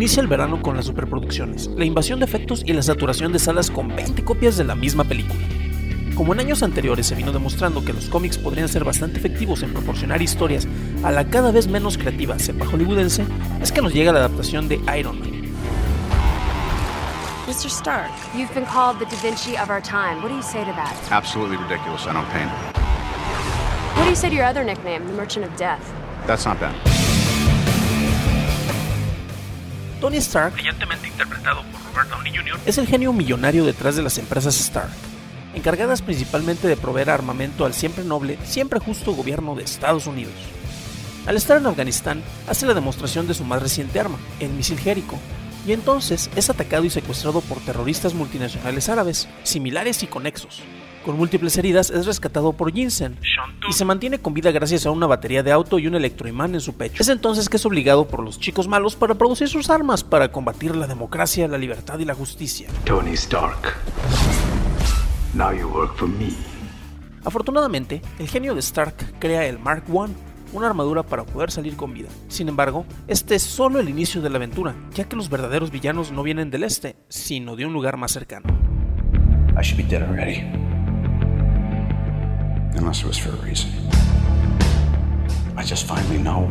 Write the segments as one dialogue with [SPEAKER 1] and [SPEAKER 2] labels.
[SPEAKER 1] Inicia el verano con las superproducciones, la invasión de efectos y la saturación de salas con 20 copias de la misma película. Como en años anteriores se vino demostrando que los cómics podrían ser bastante efectivos en proporcionar historias a la cada vez menos creativa cepa hollywoodense, es que nos llega la adaptación de Iron Man.
[SPEAKER 2] Mr. Stark, you've been called the Da Vinci of our time. What do you say to that?
[SPEAKER 3] Absolutely ridiculous. I don't paint.
[SPEAKER 2] What do you say to your other nickname, the Merchant of Death?
[SPEAKER 3] That's not bad.
[SPEAKER 1] Tony Stark,
[SPEAKER 4] brillantemente interpretado por Robert Downey Jr.,
[SPEAKER 1] es el genio millonario detrás de las empresas Stark, encargadas principalmente de proveer armamento al siempre noble, siempre justo gobierno de Estados Unidos. Al estar en Afganistán, hace la demostración de su más reciente arma, el misil Jericho, y entonces es atacado y secuestrado por terroristas multinacionales árabes, similares y conexos. Con múltiples heridas es rescatado por Jensen y se mantiene con vida gracias a una batería de auto y un electroimán en su pecho. Es entonces que es obligado por los chicos malos para producir sus armas para combatir la democracia, la libertad y la justicia.
[SPEAKER 5] Tony Stark. Now you work for me.
[SPEAKER 1] Afortunadamente, el genio de Stark crea el Mark I, una armadura para poder salir con vida. Sin embargo, este es solo el inicio de la aventura, ya que los verdaderos villanos no vienen del este, sino de un lugar más cercano.
[SPEAKER 5] I should be dead already.
[SPEAKER 3] Unless it was for a reason.
[SPEAKER 5] I just finally know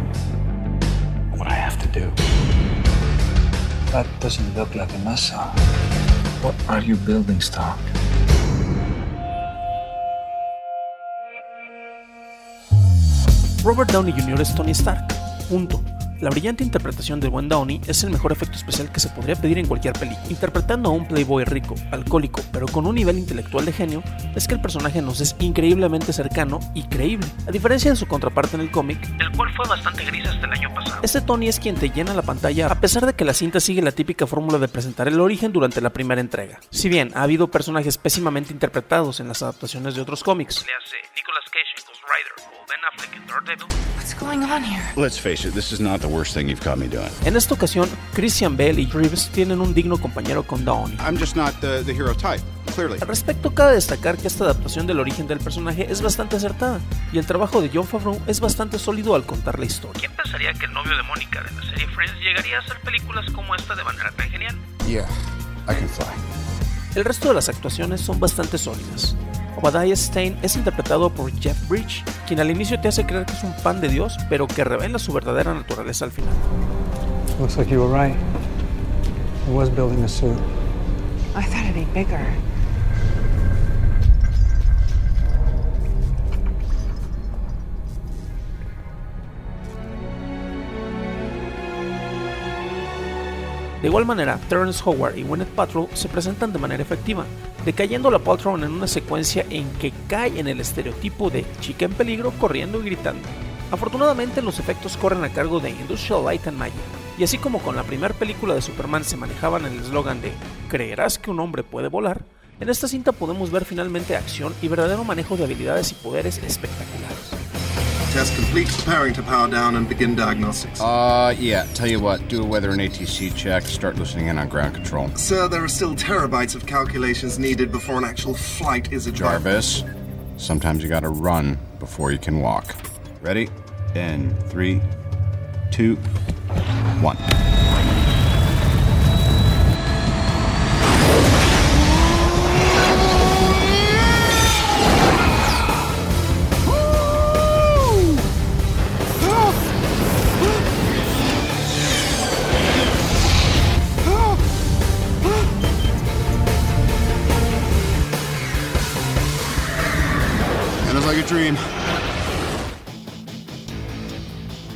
[SPEAKER 5] what I have to do. That doesn't look like a missile. What are you building, Stark?
[SPEAKER 1] Robert Downey Jr. es Tony Stark. Punto. La brillante interpretación de buen Downey es el mejor efecto especial que se podría pedir en cualquier película. Interpretando a un playboy rico, alcohólico, pero con un nivel intelectual de genio, es que el personaje nos es increíblemente cercano y creíble. A diferencia de su contraparte en el cómic,
[SPEAKER 4] el cual fue bastante gris hasta el año pasado.
[SPEAKER 1] Este Tony es quien te llena la pantalla a pesar de que la cinta sigue la típica fórmula de presentar el origen durante la primera entrega. Si bien ha habido personajes pésimamente interpretados en las adaptaciones de otros cómics,
[SPEAKER 4] Le hace Nicolas Cage en Ghost Rider o Ben Affleck en Daredevil.
[SPEAKER 2] What's going on here?
[SPEAKER 3] Let's face it, this is not the worst thing you've caught me doing.
[SPEAKER 1] en esta ocasión Christian Bale y Reeves tienen un digno compañero con Downey.
[SPEAKER 3] I'm just not the, the hero type, clearly.
[SPEAKER 1] Al respecto, cabe destacar que esta adaptación del origen del personaje es bastante acertada, y el trabajo de John Favreau es bastante sólido al contar la historia.
[SPEAKER 4] ¿Quién pensaría que el novio de Mónica de la serie Friends llegaría a hacer películas como esta de manera tan genial?
[SPEAKER 3] Yeah, I can fly.
[SPEAKER 1] El resto de las actuaciones son bastante sólidas. Obadiah Stein es interpretado por Jeff Bridge, quien al inicio te hace creer que es un pan de Dios, pero que revela su verdadera naturaleza al final.
[SPEAKER 6] Looks like you were right. I was building a suit.
[SPEAKER 7] I thought it'd be bigger.
[SPEAKER 1] De igual manera, Terrence Howard y Gwyneth Paltrow se presentan de manera efectiva, decayendo la Paltrow en una secuencia en que cae en el estereotipo de chica en peligro corriendo y gritando. Afortunadamente los efectos corren a cargo de Industrial Light and Magic, y así como con la primera película de Superman se manejaban el eslogan de ¿creerás que un hombre puede volar? En esta cinta podemos ver finalmente acción y verdadero manejo de habilidades y poderes espectaculares.
[SPEAKER 8] Test complete. Preparing to power down and begin diagnostics.
[SPEAKER 3] Uh, yeah, tell you what, do a weather and ATC check, start listening in on ground control.
[SPEAKER 8] Sir, there are still terabytes of calculations needed before an actual flight is advanced.
[SPEAKER 3] Jarvis, sometimes you gotta run before you can walk. Ready? In three, two, one.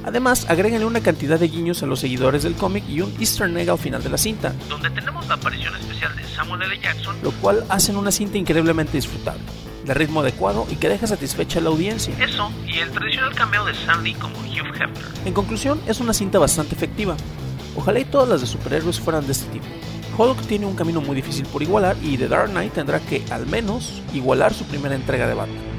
[SPEAKER 1] Además, agréganle una cantidad de guiños a los seguidores del cómic y un easter egg al final de la cinta,
[SPEAKER 4] donde tenemos la aparición especial de Samuel L. Jackson,
[SPEAKER 1] lo cual hacen una cinta increíblemente disfrutable, de ritmo adecuado y que deja satisfecha a la audiencia.
[SPEAKER 4] Eso, y el tradicional cameo de Sandy como Hugh Hefner.
[SPEAKER 1] En conclusión, es una cinta bastante efectiva. Ojalá y todas las de superhéroes fueran de este tipo. Hulk tiene un camino muy difícil por igualar y The Dark Knight tendrá que, al menos, igualar su primera entrega de Batman.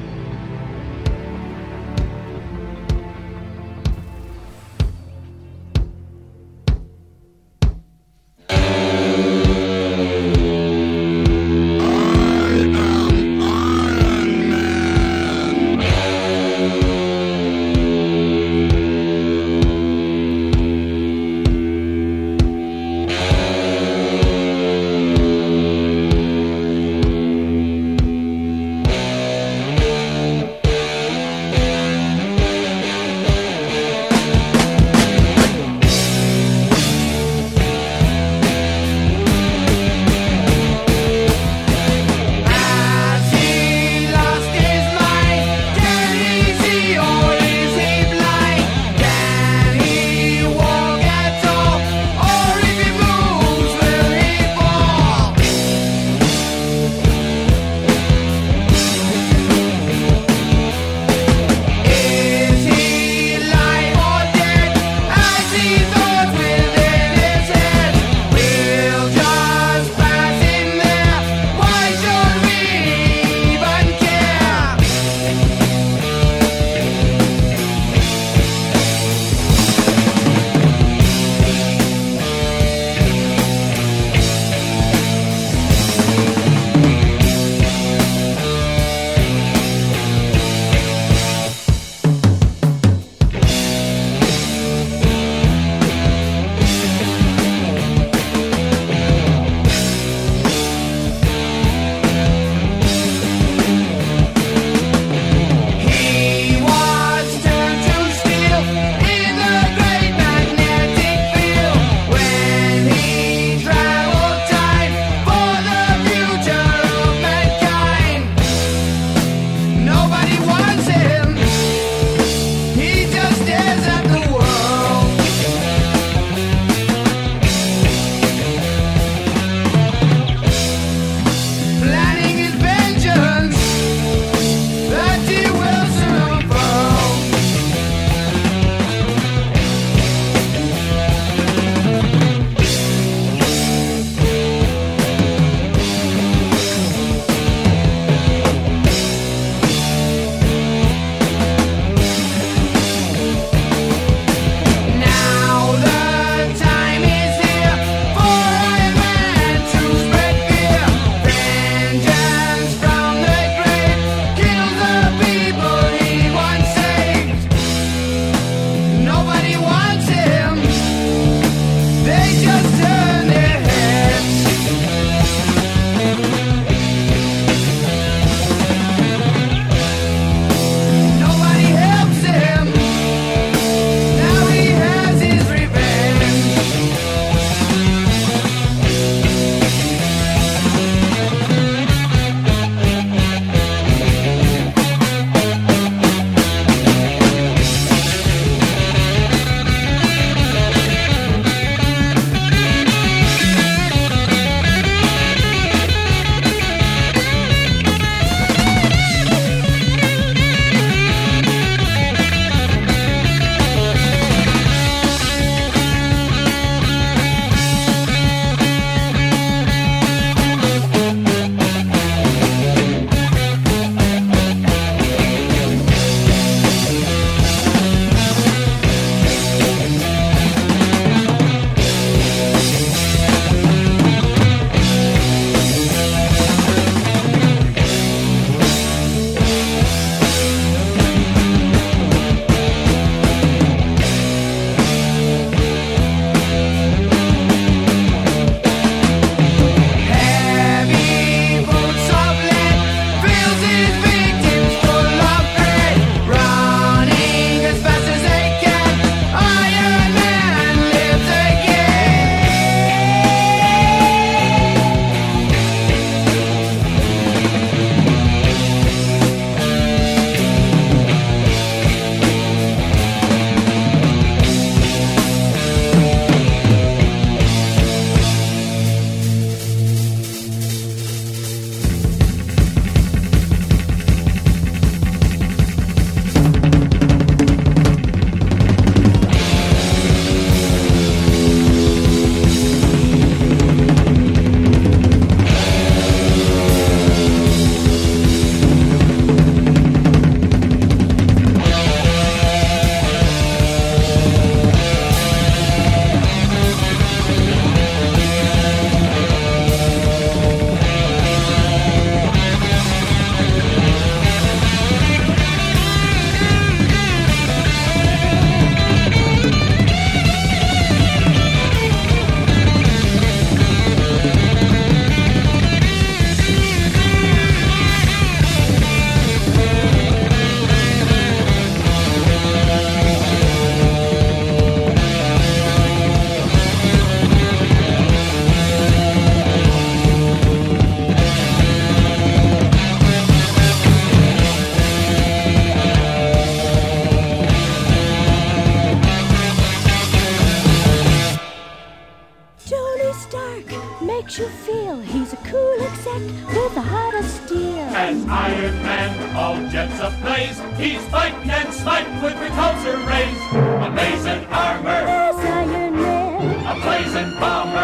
[SPEAKER 9] Iron Man, all jets ablaze, he's fighting and smiting with repulsor rays. Amazing armor,
[SPEAKER 10] Iron Man.
[SPEAKER 9] a blazing bomber.